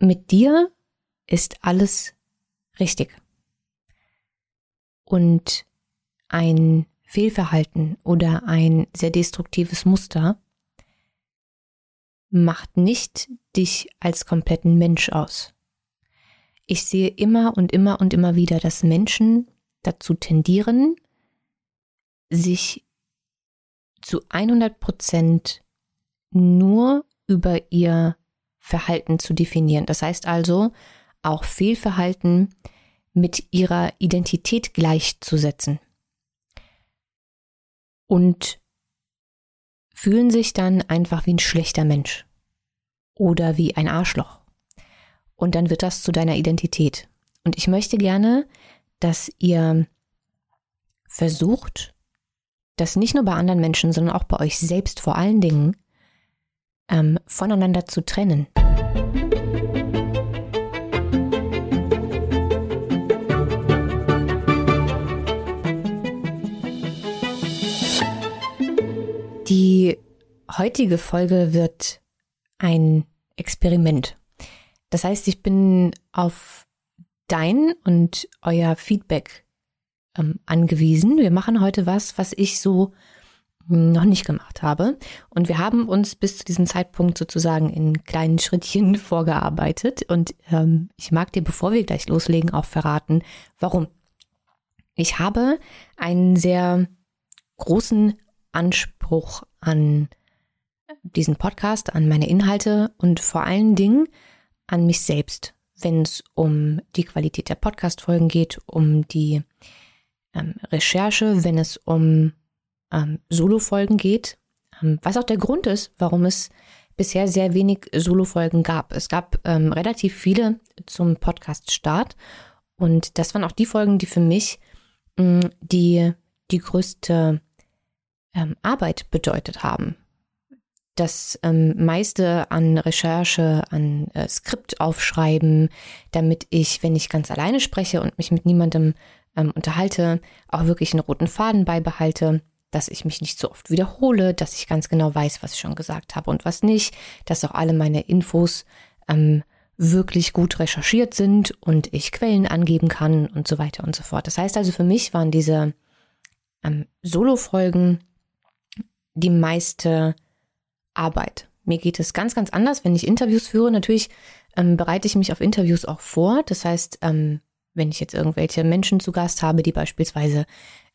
mit dir ist alles richtig. Und ein Fehlverhalten oder ein sehr destruktives Muster macht nicht dich als kompletten Mensch aus. Ich sehe immer und immer und immer wieder, dass Menschen dazu tendieren, sich zu 100 Prozent nur über ihr Verhalten zu definieren. Das heißt also, auch Fehlverhalten mit ihrer Identität gleichzusetzen. Und fühlen sich dann einfach wie ein schlechter Mensch oder wie ein Arschloch. Und dann wird das zu deiner Identität. Und ich möchte gerne, dass ihr versucht, das nicht nur bei anderen Menschen, sondern auch bei euch selbst vor allen Dingen ähm, voneinander zu trennen. Die heutige Folge wird ein Experiment. Das heißt, ich bin auf dein und euer Feedback ähm, angewiesen. Wir machen heute was, was ich so noch nicht gemacht habe. Und wir haben uns bis zu diesem Zeitpunkt sozusagen in kleinen Schrittchen vorgearbeitet. Und ähm, ich mag dir, bevor wir gleich loslegen, auch verraten, warum. Ich habe einen sehr großen Anspruch an diesen Podcast, an meine Inhalte und vor allen Dingen an mich selbst, wenn es um die Qualität der Podcast-Folgen geht, um die ähm, Recherche, wenn es um ähm, Solo-Folgen geht, ähm, was auch der Grund ist, warum es bisher sehr wenig Solo-Folgen gab. Es gab ähm, relativ viele zum Podcast-Start und das waren auch die Folgen, die für mich mh, mm, die, die größte ähm, Arbeit bedeutet haben. Das ähm, meiste an Recherche, an äh, Skript aufschreiben, damit ich, wenn ich ganz alleine spreche und mich mit niemandem ähm, unterhalte, auch wirklich einen roten Faden beibehalte dass ich mich nicht so oft wiederhole, dass ich ganz genau weiß, was ich schon gesagt habe und was nicht, dass auch alle meine Infos ähm, wirklich gut recherchiert sind und ich Quellen angeben kann und so weiter und so fort. Das heißt also, für mich waren diese ähm, Solo-Folgen die meiste Arbeit. Mir geht es ganz, ganz anders, wenn ich Interviews führe. Natürlich ähm, bereite ich mich auf Interviews auch vor. Das heißt, ähm, wenn ich jetzt irgendwelche Menschen zu Gast habe, die beispielsweise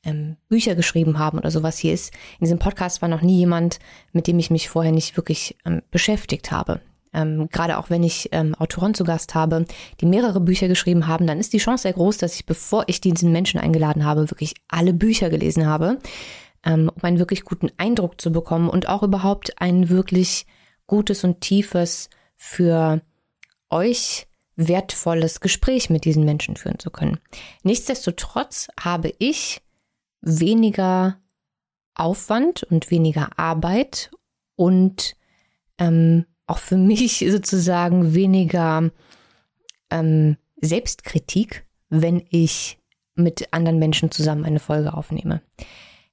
ähm, Bücher geschrieben haben oder sowas. Hier ist in diesem Podcast war noch nie jemand, mit dem ich mich vorher nicht wirklich ähm, beschäftigt habe. Ähm, gerade auch wenn ich ähm, Autoren zu Gast habe, die mehrere Bücher geschrieben haben, dann ist die Chance sehr groß, dass ich, bevor ich diesen Menschen eingeladen habe, wirklich alle Bücher gelesen habe, ähm, um einen wirklich guten Eindruck zu bekommen und auch überhaupt ein wirklich gutes und tiefes für euch wertvolles Gespräch mit diesen Menschen führen zu können. Nichtsdestotrotz habe ich weniger Aufwand und weniger Arbeit und ähm, auch für mich sozusagen weniger ähm, Selbstkritik, wenn ich mit anderen Menschen zusammen eine Folge aufnehme.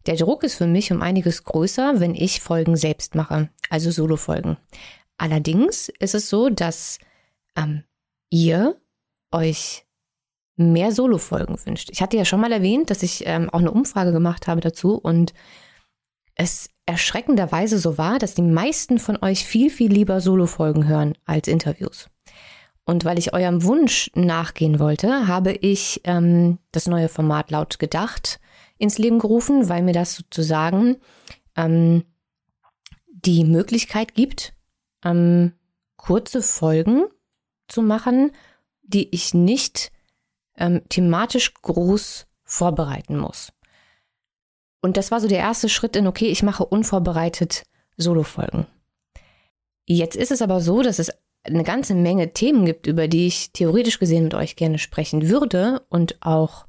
Der Druck ist für mich um einiges größer, wenn ich Folgen selbst mache, also Solo-Folgen. Allerdings ist es so, dass ähm, ihr euch mehr Solo-Folgen wünscht. Ich hatte ja schon mal erwähnt, dass ich ähm, auch eine Umfrage gemacht habe dazu und es erschreckenderweise so war, dass die meisten von euch viel, viel lieber Solo-Folgen hören als Interviews. Und weil ich eurem Wunsch nachgehen wollte, habe ich ähm, das neue Format laut gedacht ins Leben gerufen, weil mir das sozusagen ähm, die Möglichkeit gibt, ähm, kurze Folgen zu machen, die ich nicht ähm, thematisch groß vorbereiten muss. Und das war so der erste Schritt in, okay, ich mache unvorbereitet Solo-Folgen. Jetzt ist es aber so, dass es eine ganze Menge Themen gibt, über die ich theoretisch gesehen mit euch gerne sprechen würde und auch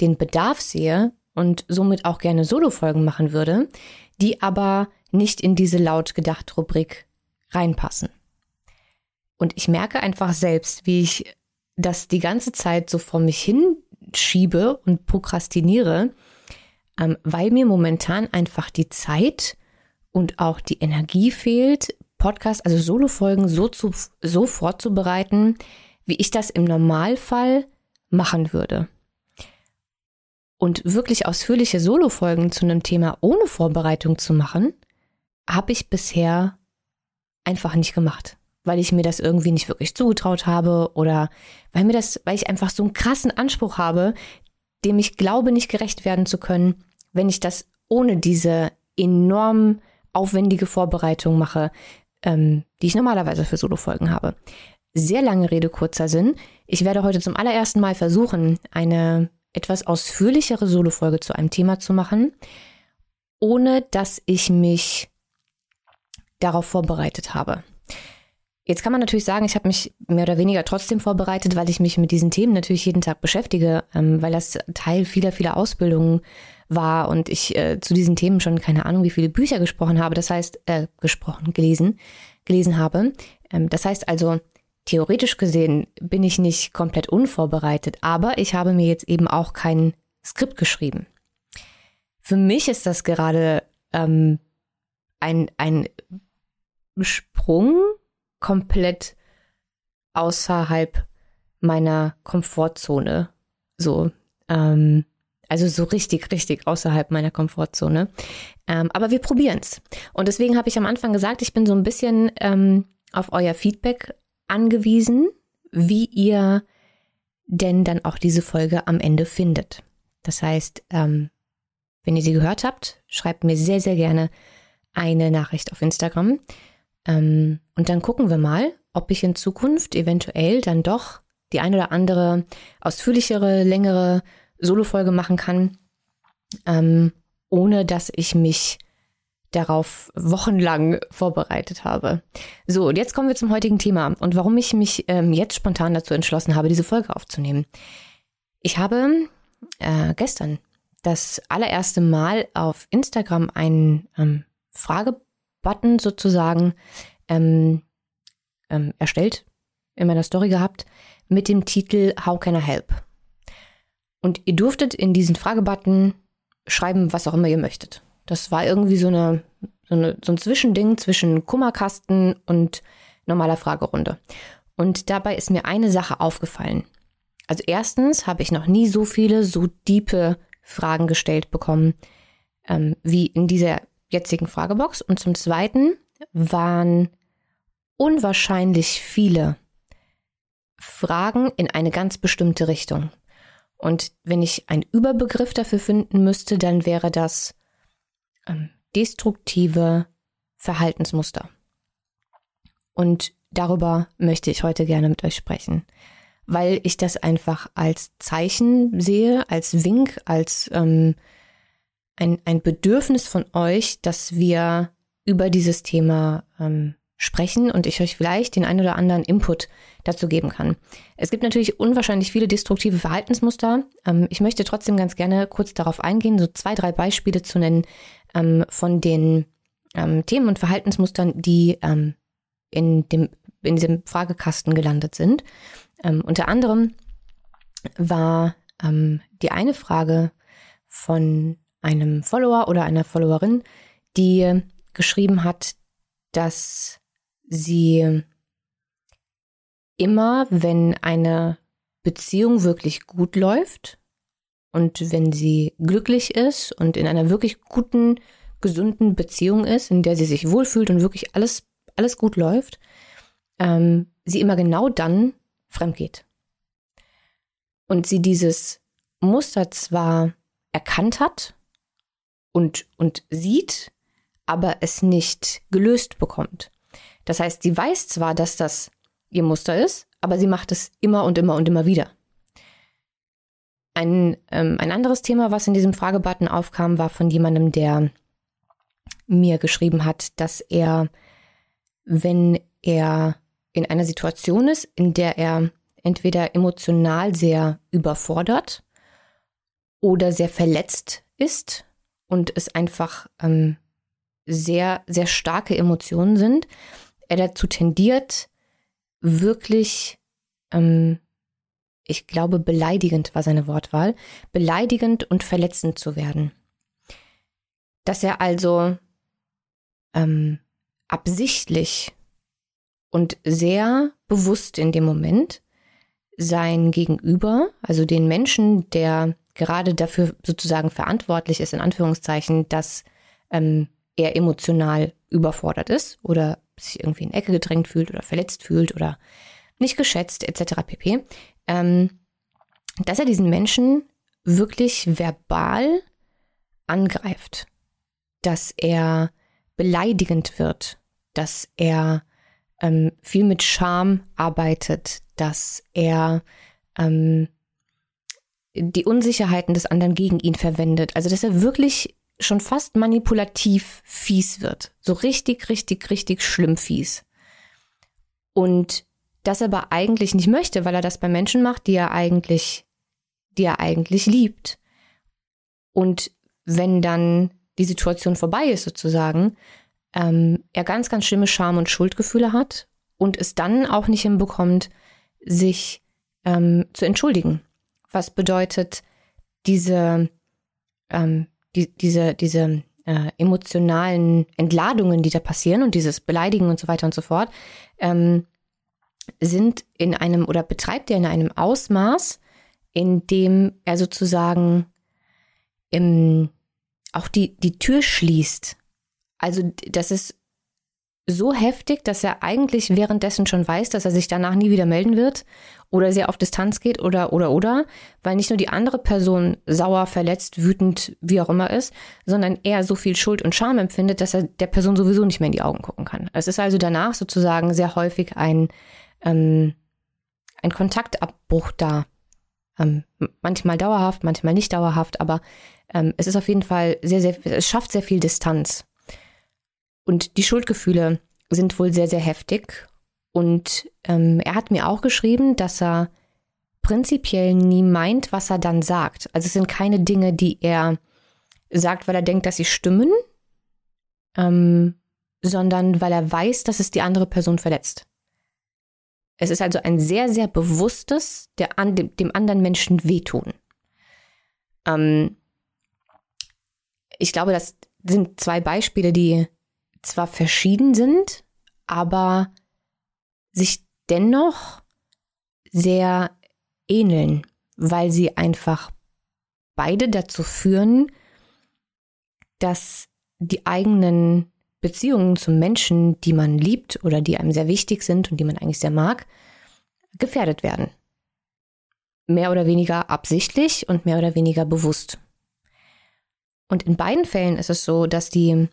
den Bedarf sehe und somit auch gerne Solo-Folgen machen würde, die aber nicht in diese laut gedacht Rubrik reinpassen. Und ich merke einfach selbst, wie ich das die ganze Zeit so vor mich hinschiebe und prokrastiniere, ähm, weil mir momentan einfach die Zeit und auch die Energie fehlt, Podcast, also Solo-Folgen so, so vorzubereiten, wie ich das im Normalfall machen würde. Und wirklich ausführliche Solo-Folgen zu einem Thema ohne Vorbereitung zu machen, habe ich bisher einfach nicht gemacht, weil ich mir das irgendwie nicht wirklich zugetraut habe oder weil mir das, weil ich einfach so einen krassen Anspruch habe, dem ich glaube, nicht gerecht werden zu können, wenn ich das ohne diese enorm aufwendige Vorbereitung mache, ähm, die ich normalerweise für Solo-Folgen habe. Sehr lange Rede, kurzer Sinn. Ich werde heute zum allerersten Mal versuchen, eine etwas ausführlichere Solo-Folge zu einem Thema zu machen, ohne dass ich mich darauf vorbereitet habe. Jetzt kann man natürlich sagen, ich habe mich mehr oder weniger trotzdem vorbereitet, weil ich mich mit diesen Themen natürlich jeden Tag beschäftige, ähm, weil das Teil vieler, vieler Ausbildungen war und ich äh, zu diesen Themen schon keine Ahnung, wie viele Bücher gesprochen habe. Das heißt, äh, gesprochen, gelesen, gelesen habe. Ähm, das heißt also, theoretisch gesehen bin ich nicht komplett unvorbereitet, aber ich habe mir jetzt eben auch kein Skript geschrieben. Für mich ist das gerade ähm, ein, ein Sprung komplett außerhalb meiner Komfortzone. So, ähm, also so richtig, richtig außerhalb meiner Komfortzone. Ähm, aber wir probieren es. Und deswegen habe ich am Anfang gesagt, ich bin so ein bisschen ähm, auf euer Feedback angewiesen, wie ihr denn dann auch diese Folge am Ende findet. Das heißt, ähm, wenn ihr sie gehört habt, schreibt mir sehr, sehr gerne eine Nachricht auf Instagram. Ähm, und dann gucken wir mal, ob ich in Zukunft eventuell dann doch die eine oder andere ausführlichere, längere Solo-Folge machen kann, ähm, ohne dass ich mich darauf wochenlang vorbereitet habe. So, und jetzt kommen wir zum heutigen Thema und warum ich mich ähm, jetzt spontan dazu entschlossen habe, diese Folge aufzunehmen. Ich habe äh, gestern das allererste Mal auf Instagram einen ähm, Fragebutton sozusagen ähm, ähm, erstellt, in meiner Story gehabt, mit dem Titel How can I help? Und ihr durftet in diesen Fragebutton schreiben, was auch immer ihr möchtet. Das war irgendwie so, eine, so, eine, so ein Zwischending zwischen Kummerkasten und normaler Fragerunde. Und dabei ist mir eine Sache aufgefallen. Also erstens habe ich noch nie so viele, so diepe Fragen gestellt bekommen, ähm, wie in dieser jetzigen Fragebox. Und zum Zweiten waren unwahrscheinlich viele Fragen in eine ganz bestimmte Richtung. Und wenn ich einen Überbegriff dafür finden müsste, dann wäre das ähm, destruktive Verhaltensmuster. Und darüber möchte ich heute gerne mit euch sprechen, weil ich das einfach als Zeichen sehe, als Wink, als ähm, ein, ein Bedürfnis von euch, dass wir über dieses Thema ähm, sprechen und ich euch vielleicht den ein oder anderen Input dazu geben kann. Es gibt natürlich unwahrscheinlich viele destruktive Verhaltensmuster. Ähm, ich möchte trotzdem ganz gerne kurz darauf eingehen, so zwei, drei Beispiele zu nennen ähm, von den ähm, Themen und Verhaltensmustern, die ähm, in, dem, in diesem Fragekasten gelandet sind. Ähm, unter anderem war ähm, die eine Frage von einem Follower oder einer Followerin, die geschrieben hat, dass sie immer, wenn eine Beziehung wirklich gut läuft und wenn sie glücklich ist und in einer wirklich guten, gesunden Beziehung ist, in der sie sich wohlfühlt und wirklich alles, alles gut läuft, ähm, sie immer genau dann fremd geht. Und sie dieses Muster zwar erkannt hat und, und sieht, aber es nicht gelöst bekommt. Das heißt, sie weiß zwar, dass das ihr Muster ist, aber sie macht es immer und immer und immer wieder. Ein, ähm, ein anderes Thema, was in diesem Fragebutton aufkam, war von jemandem, der mir geschrieben hat, dass er, wenn er in einer Situation ist, in der er entweder emotional sehr überfordert oder sehr verletzt ist und es einfach ähm, sehr, sehr starke Emotionen sind, er dazu tendiert, wirklich, ähm, ich glaube, beleidigend war seine Wortwahl, beleidigend und verletzend zu werden. Dass er also ähm, absichtlich und sehr bewusst in dem Moment sein Gegenüber, also den Menschen, der gerade dafür sozusagen verantwortlich ist, in Anführungszeichen, dass ähm, er emotional überfordert ist oder sich irgendwie in Ecke gedrängt fühlt oder verletzt fühlt oder nicht geschätzt etc. pp. Ähm, dass er diesen Menschen wirklich verbal angreift, dass er beleidigend wird, dass er ähm, viel mit Scham arbeitet, dass er ähm, die Unsicherheiten des anderen gegen ihn verwendet. Also dass er wirklich schon fast manipulativ fies wird. So richtig, richtig, richtig schlimm fies. Und das aber eigentlich nicht möchte, weil er das bei Menschen macht, die er eigentlich, die er eigentlich liebt. Und wenn dann die Situation vorbei ist sozusagen, ähm, er ganz, ganz schlimme Scham- und Schuldgefühle hat und es dann auch nicht hinbekommt, sich ähm, zu entschuldigen. Was bedeutet, diese, ähm, die, diese, diese äh, emotionalen Entladungen, die da passieren und dieses Beleidigen und so weiter und so fort, ähm, sind in einem oder betreibt er in einem Ausmaß, in dem er sozusagen im, auch die, die Tür schließt. Also das ist so heftig, dass er eigentlich währenddessen schon weiß, dass er sich danach nie wieder melden wird oder sehr auf Distanz geht oder oder oder, weil nicht nur die andere Person sauer, verletzt, wütend, wie auch immer ist, sondern er so viel Schuld und Scham empfindet, dass er der Person sowieso nicht mehr in die Augen gucken kann. Es ist also danach sozusagen sehr häufig ein ähm, ein Kontaktabbruch da. Ähm, manchmal dauerhaft, manchmal nicht dauerhaft, aber ähm, es ist auf jeden Fall sehr, sehr, es schafft sehr viel Distanz. Und die Schuldgefühle sind wohl sehr, sehr heftig. Und ähm, er hat mir auch geschrieben, dass er prinzipiell nie meint, was er dann sagt. Also es sind keine Dinge, die er sagt, weil er denkt, dass sie stimmen, ähm, sondern weil er weiß, dass es die andere Person verletzt. Es ist also ein sehr, sehr bewusstes, der an, dem, dem anderen Menschen wehtun. Ähm, ich glaube, das sind zwei Beispiele, die zwar verschieden sind, aber sich dennoch sehr ähneln, weil sie einfach beide dazu führen, dass die eigenen Beziehungen zu Menschen, die man liebt oder die einem sehr wichtig sind und die man eigentlich sehr mag, gefährdet werden. Mehr oder weniger absichtlich und mehr oder weniger bewusst. Und in beiden Fällen ist es so, dass die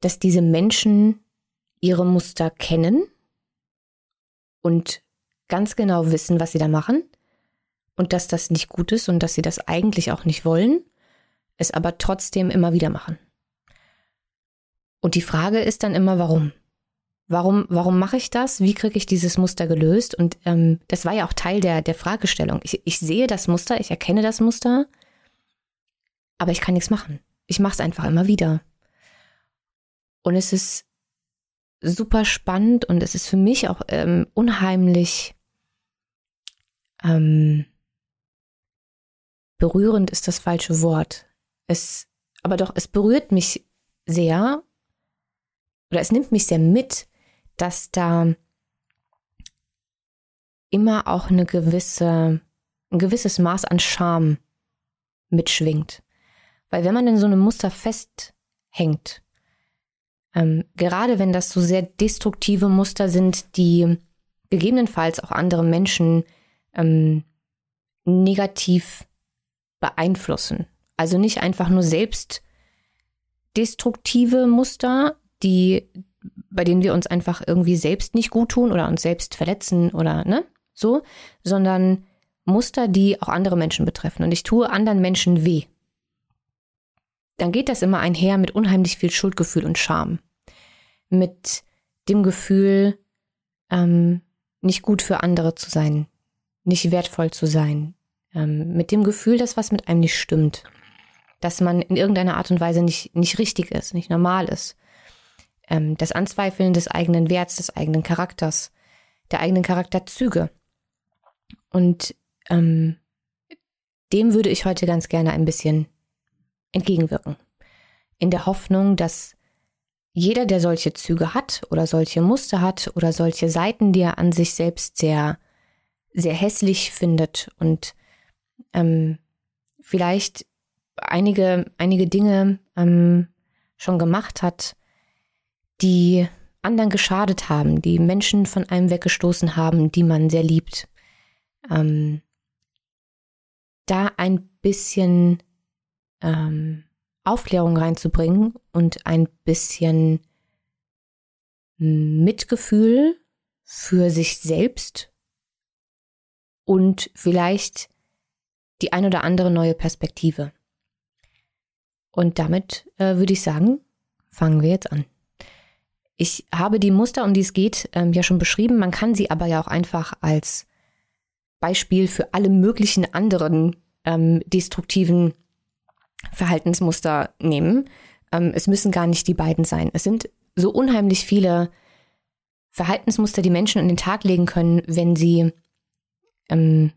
dass diese Menschen ihre Muster kennen und ganz genau wissen, was sie da machen und dass das nicht gut ist und dass sie das eigentlich auch nicht wollen, es aber trotzdem immer wieder machen. Und die Frage ist dann immer, warum? Warum, warum mache ich das? Wie kriege ich dieses Muster gelöst? Und ähm, das war ja auch Teil der, der Fragestellung. Ich, ich sehe das Muster, ich erkenne das Muster, aber ich kann nichts machen. Ich mache es einfach immer wieder. Und es ist super spannend und es ist für mich auch ähm, unheimlich ähm, berührend ist das falsche Wort. Es, aber doch, es berührt mich sehr oder es nimmt mich sehr mit, dass da immer auch eine gewisse, ein gewisses Maß an Scham mitschwingt. Weil wenn man in so einem Muster festhängt ähm, gerade wenn das so sehr destruktive Muster sind, die gegebenenfalls auch andere Menschen ähm, negativ beeinflussen. Also nicht einfach nur selbst destruktive Muster, die, bei denen wir uns einfach irgendwie selbst nicht gut tun oder uns selbst verletzen oder ne, so, sondern Muster, die auch andere Menschen betreffen. Und ich tue anderen Menschen weh dann geht das immer einher mit unheimlich viel Schuldgefühl und Scham. Mit dem Gefühl, ähm, nicht gut für andere zu sein, nicht wertvoll zu sein. Ähm, mit dem Gefühl, dass was mit einem nicht stimmt. Dass man in irgendeiner Art und Weise nicht, nicht richtig ist, nicht normal ist. Ähm, das Anzweifeln des eigenen Werts, des eigenen Charakters, der eigenen Charakterzüge. Und ähm, dem würde ich heute ganz gerne ein bisschen entgegenwirken. In der Hoffnung, dass jeder, der solche Züge hat oder solche Muster hat oder solche Seiten, die er an sich selbst sehr, sehr hässlich findet und ähm, vielleicht einige, einige Dinge ähm, schon gemacht hat, die anderen geschadet haben, die Menschen von einem weggestoßen haben, die man sehr liebt. Ähm, da ein bisschen ähm, Aufklärung reinzubringen und ein bisschen Mitgefühl für sich selbst und vielleicht die ein oder andere neue Perspektive. Und damit äh, würde ich sagen, fangen wir jetzt an. Ich habe die Muster, um die es geht, ähm, ja schon beschrieben. Man kann sie aber ja auch einfach als Beispiel für alle möglichen anderen ähm, destruktiven Verhaltensmuster nehmen. Ähm, es müssen gar nicht die beiden sein. Es sind so unheimlich viele Verhaltensmuster, die Menschen an den Tag legen können, wenn sie, ähm,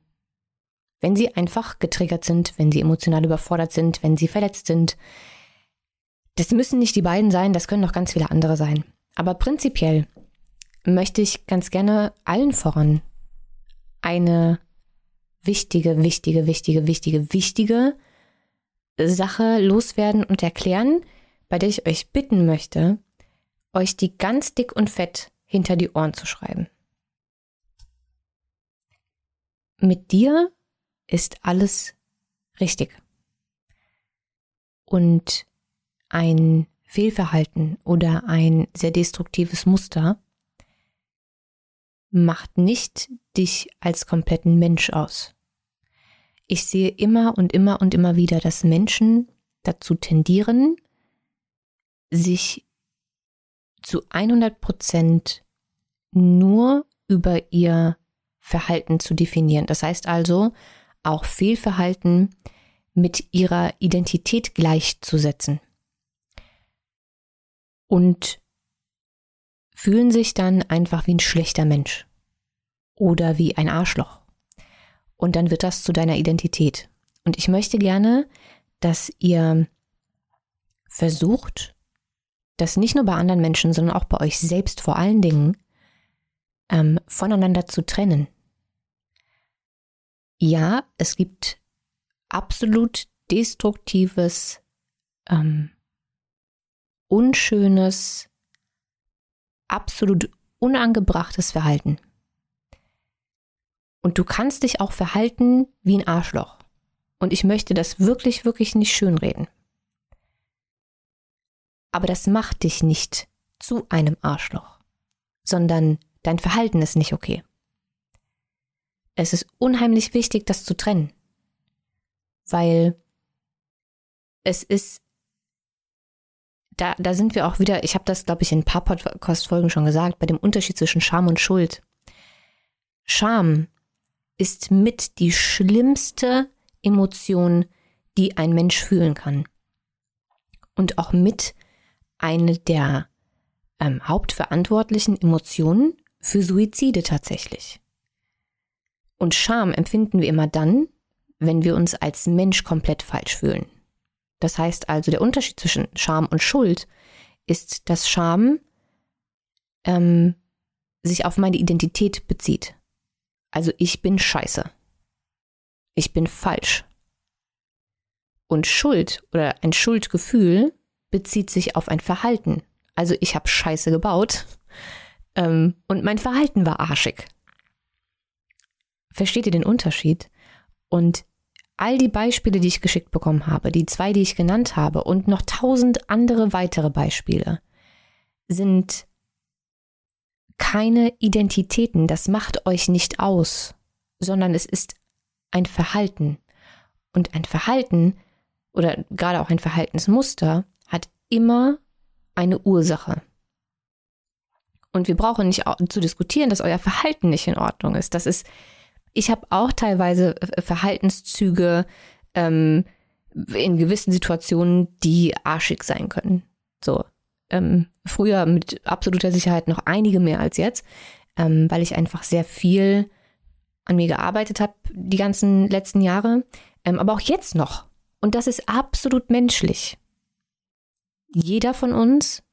wenn sie einfach getriggert sind, wenn sie emotional überfordert sind, wenn sie verletzt sind. Das müssen nicht die beiden sein, das können noch ganz viele andere sein. Aber prinzipiell möchte ich ganz gerne allen voran eine wichtige, wichtige, wichtige, wichtige, wichtige Sache loswerden und erklären, bei der ich euch bitten möchte, euch die ganz dick und fett hinter die Ohren zu schreiben. Mit dir ist alles richtig. Und ein Fehlverhalten oder ein sehr destruktives Muster macht nicht dich als kompletten Mensch aus. Ich sehe immer und immer und immer wieder, dass Menschen dazu tendieren, sich zu 100 Prozent nur über ihr Verhalten zu definieren. Das heißt also, auch Fehlverhalten mit ihrer Identität gleichzusetzen. Und fühlen sich dann einfach wie ein schlechter Mensch oder wie ein Arschloch und dann wird das zu deiner Identität. Und ich möchte gerne, dass ihr versucht, das nicht nur bei anderen Menschen, sondern auch bei euch selbst vor allen Dingen ähm, voneinander zu trennen. Ja, es gibt absolut destruktives, ähm, unschönes, absolut unangebrachtes Verhalten. Und du kannst dich auch verhalten wie ein Arschloch. Und ich möchte das wirklich, wirklich nicht schönreden. Aber das macht dich nicht zu einem Arschloch, sondern dein Verhalten ist nicht okay. Es ist unheimlich wichtig, das zu trennen, weil es ist, da, da sind wir auch wieder, ich habe das, glaube ich, in ein paar Podcast-Folgen schon gesagt, bei dem Unterschied zwischen Scham und Schuld. Scham ist mit die schlimmste Emotion, die ein Mensch fühlen kann. Und auch mit eine der ähm, hauptverantwortlichen Emotionen für Suizide tatsächlich. Und Scham empfinden wir immer dann, wenn wir uns als Mensch komplett falsch fühlen. Das heißt also, der Unterschied zwischen Scham und Schuld ist, dass Scham ähm, sich auf meine Identität bezieht. Also ich bin scheiße. Ich bin falsch. Und Schuld oder ein Schuldgefühl bezieht sich auf ein Verhalten. Also ich habe scheiße gebaut ähm, und mein Verhalten war arschig. Versteht ihr den Unterschied? Und all die Beispiele, die ich geschickt bekommen habe, die zwei, die ich genannt habe und noch tausend andere weitere Beispiele, sind keine Identitäten, das macht euch nicht aus, sondern es ist ein Verhalten. Und ein Verhalten oder gerade auch ein Verhaltensmuster hat immer eine Ursache. Und wir brauchen nicht zu diskutieren, dass euer Verhalten nicht in Ordnung ist. Das ist, ich habe auch teilweise Verhaltenszüge ähm, in gewissen Situationen, die arschig sein können. So, ähm, früher mit absoluter Sicherheit noch einige mehr als jetzt, ähm, weil ich einfach sehr viel an mir gearbeitet habe die ganzen letzten Jahre, ähm, aber auch jetzt noch. Und das ist absolut menschlich. Jeder von uns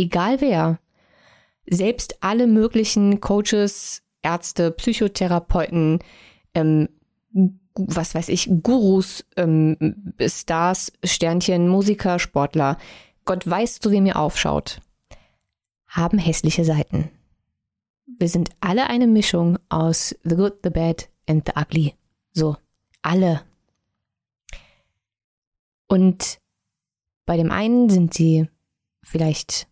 egal wer, selbst alle möglichen Coaches, Ärzte, Psychotherapeuten, ähm, was weiß ich, Gurus, ähm, Stars, Sternchen, Musiker, Sportler, Gott weiß, zu wem ihr aufschaut, haben hässliche Seiten. Wir sind alle eine Mischung aus The Good, The Bad and The Ugly. So, alle. Und bei dem einen sind sie vielleicht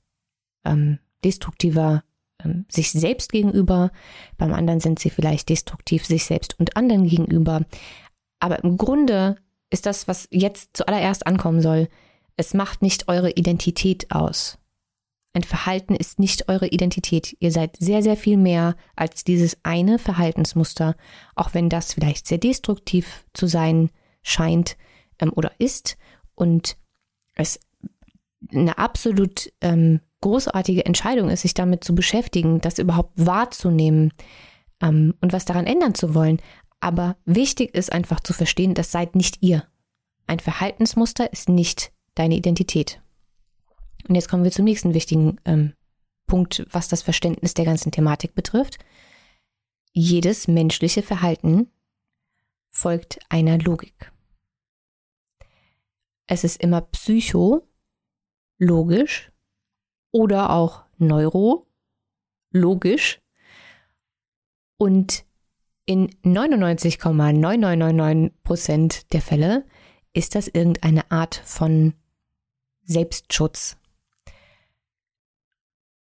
ähm, destruktiver ähm, sich selbst gegenüber, beim anderen sind sie vielleicht destruktiv sich selbst und anderen gegenüber. Aber im Grunde ist das, was jetzt zuallererst ankommen soll, es macht nicht eure Identität aus. Ein Verhalten ist nicht eure Identität. Ihr seid sehr, sehr viel mehr als dieses eine Verhaltensmuster, auch wenn das vielleicht sehr destruktiv zu sein scheint ähm, oder ist und es eine absolut ähm, großartige Entscheidung ist, sich damit zu beschäftigen, das überhaupt wahrzunehmen ähm, und was daran ändern zu wollen. Aber wichtig ist einfach zu verstehen, das seid nicht ihr. Ein Verhaltensmuster ist nicht deine Identität. Und jetzt kommen wir zum nächsten wichtigen ähm, Punkt, was das Verständnis der ganzen Thematik betrifft. Jedes menschliche Verhalten folgt einer Logik. Es ist immer psychologisch oder auch neurologisch und in 99,9999 Prozent der Fälle ist das irgendeine Art von Selbstschutz.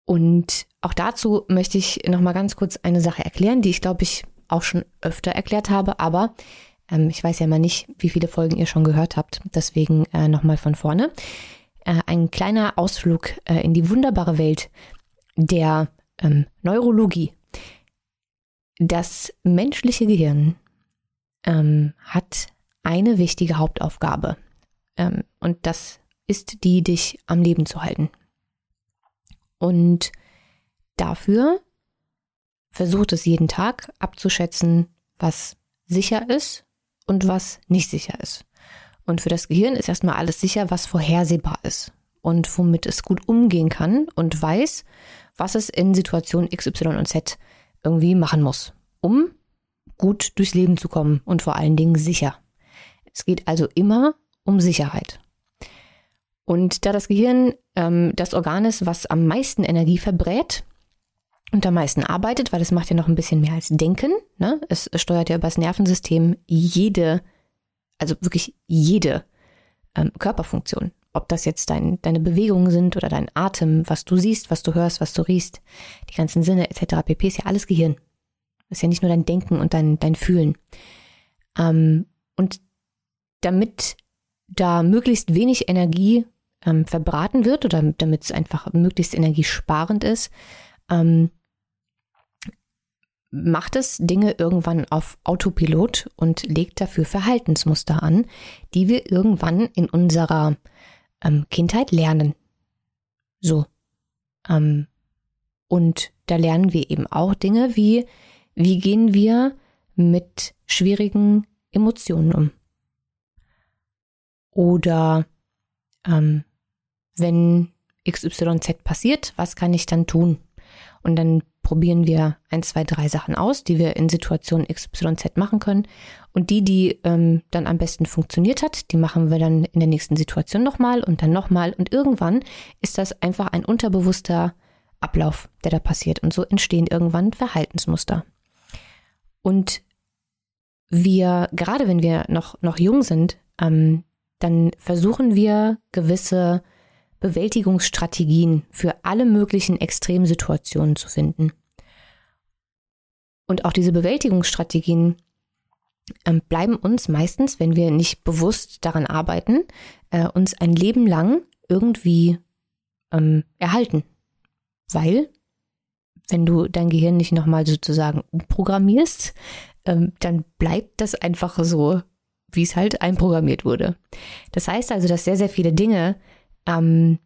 Und auch dazu möchte ich noch mal ganz kurz eine Sache erklären, die ich glaube ich auch schon öfter erklärt habe, aber ähm, ich weiß ja mal nicht, wie viele Folgen ihr schon gehört habt. Deswegen äh, noch mal von vorne äh, ein kleiner Ausflug äh, in die wunderbare Welt der ähm, Neurologie. Das menschliche Gehirn ähm, hat eine wichtige Hauptaufgabe ähm, und das ist die, dich am Leben zu halten. Und dafür versucht es jeden Tag abzuschätzen, was sicher ist und was nicht sicher ist. Und für das Gehirn ist erstmal alles sicher, was vorhersehbar ist und womit es gut umgehen kann und weiß, was es in Situation XY und Z irgendwie machen muss, um gut durchs Leben zu kommen und vor allen Dingen sicher. Es geht also immer um Sicherheit. Und da das Gehirn ähm, das Organ ist, was am meisten Energie verbrät und am meisten arbeitet, weil es macht ja noch ein bisschen mehr als Denken, ne? es steuert ja über das Nervensystem jede also wirklich jede ähm, Körperfunktion. Ob das jetzt dein, deine Bewegungen sind oder dein Atem, was du siehst, was du hörst, was du riechst, die ganzen Sinne etc. pp. ist ja alles Gehirn. Ist ja nicht nur dein Denken und dein, dein Fühlen. Ähm, und damit da möglichst wenig Energie ähm, verbraten wird oder damit es einfach möglichst energiesparend ist, ähm, macht es Dinge irgendwann auf Autopilot und legt dafür Verhaltensmuster an, die wir irgendwann in unserer ähm, Kindheit lernen. So. Ähm, und da lernen wir eben auch Dinge wie, wie gehen wir mit schwierigen Emotionen um? Oder ähm, wenn XYZ passiert, was kann ich dann tun? Und dann probieren wir ein, zwei, drei Sachen aus, die wir in Situation XYZ machen können. Und die, die ähm, dann am besten funktioniert hat, die machen wir dann in der nächsten Situation nochmal und dann nochmal. Und irgendwann ist das einfach ein unterbewusster Ablauf, der da passiert. Und so entstehen irgendwann Verhaltensmuster. Und wir, gerade wenn wir noch, noch jung sind, ähm, dann versuchen wir gewisse Bewältigungsstrategien für alle möglichen Extremsituationen zu finden. Und auch diese Bewältigungsstrategien ähm, bleiben uns meistens, wenn wir nicht bewusst daran arbeiten, äh, uns ein Leben lang irgendwie ähm, erhalten. Weil, wenn du dein Gehirn nicht nochmal sozusagen umprogrammierst, ähm, dann bleibt das einfach so, wie es halt einprogrammiert wurde. Das heißt also, dass sehr, sehr viele Dinge, ähm,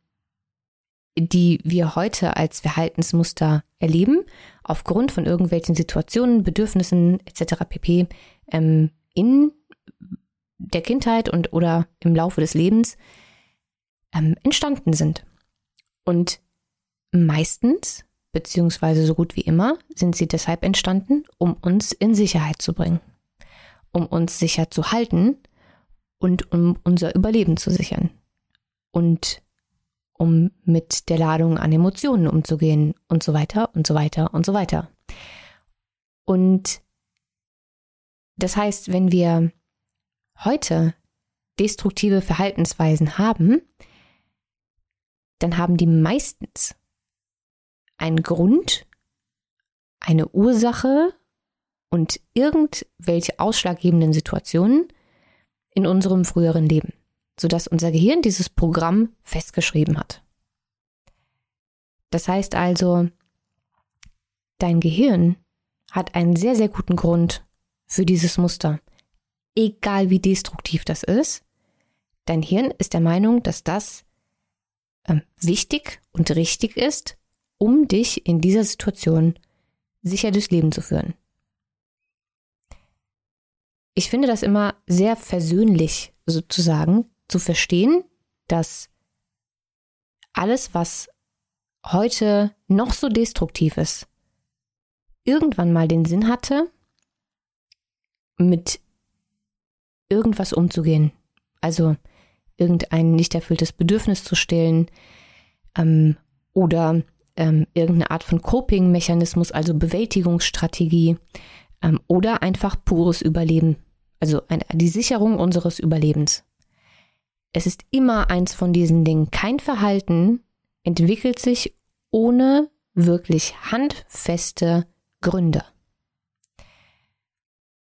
die wir heute als Verhaltensmuster erleben, aufgrund von irgendwelchen Situationen, Bedürfnissen etc. pp. Ähm, in der Kindheit und oder im Laufe des Lebens ähm, entstanden sind. Und meistens, beziehungsweise so gut wie immer, sind sie deshalb entstanden, um uns in Sicherheit zu bringen, um uns sicher zu halten und um unser Überleben zu sichern und um mit der Ladung an Emotionen umzugehen und so weiter und so weiter und so weiter. Und das heißt, wenn wir heute destruktive Verhaltensweisen haben, dann haben die meistens einen Grund, eine Ursache und irgendwelche ausschlaggebenden Situationen in unserem früheren Leben, sodass unser Gehirn dieses Programm festgeschrieben hat. Das heißt also, dein Gehirn hat einen sehr, sehr guten Grund für dieses Muster. Egal wie destruktiv das ist, dein Hirn ist der Meinung, dass das ähm, wichtig und richtig ist, um dich in dieser Situation sicher durchs Leben zu führen. Ich finde das immer sehr versöhnlich sozusagen zu verstehen, dass alles, was heute noch so destruktiv ist, irgendwann mal den Sinn hatte, mit irgendwas umzugehen. Also irgendein nicht erfülltes Bedürfnis zu stillen ähm, oder ähm, irgendeine Art von Coping-Mechanismus, also Bewältigungsstrategie ähm, oder einfach pures Überleben, also ein, die Sicherung unseres Überlebens. Es ist immer eins von diesen Dingen. Kein Verhalten entwickelt sich ohne wirklich handfeste Gründe.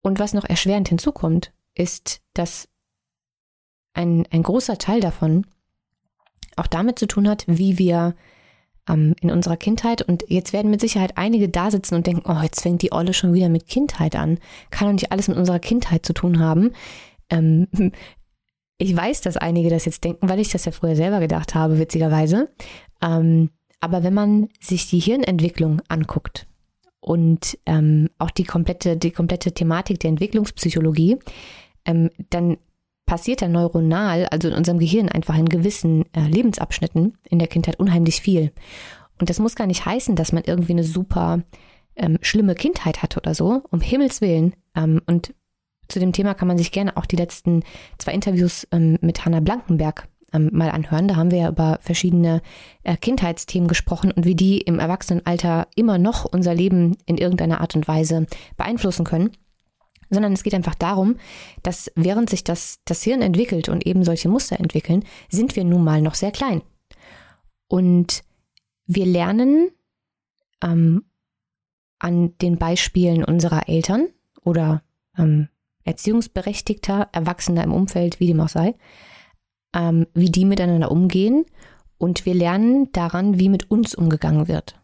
Und was noch erschwerend hinzukommt, ist, dass ein, ein großer Teil davon auch damit zu tun hat, wie wir ähm, in unserer Kindheit, und jetzt werden mit Sicherheit einige da sitzen und denken, oh, jetzt fängt die Olle schon wieder mit Kindheit an. Kann doch nicht alles mit unserer Kindheit zu tun haben. Ähm, ich weiß, dass einige das jetzt denken, weil ich das ja früher selber gedacht habe, witzigerweise. Ähm, aber wenn man sich die Hirnentwicklung anguckt, und ähm, auch die komplette, die komplette Thematik der Entwicklungspsychologie, ähm, dann passiert da neuronal, also in unserem Gehirn einfach in gewissen äh, Lebensabschnitten in der Kindheit unheimlich viel. Und das muss gar nicht heißen, dass man irgendwie eine super ähm, schlimme Kindheit hat oder so, um Himmels Willen. Ähm, und zu dem Thema kann man sich gerne auch die letzten zwei Interviews ähm, mit Hannah Blankenberg ähm, mal anhören. Da haben wir ja über verschiedene äh, Kindheitsthemen gesprochen und wie die im Erwachsenenalter immer noch unser Leben in irgendeiner Art und Weise beeinflussen können. Sondern es geht einfach darum, dass während sich das, das Hirn entwickelt und eben solche Muster entwickeln, sind wir nun mal noch sehr klein. Und wir lernen ähm, an den Beispielen unserer Eltern oder ähm, Erziehungsberechtigter, Erwachsener im Umfeld, wie dem auch sei, ähm, wie die miteinander umgehen und wir lernen daran, wie mit uns umgegangen wird.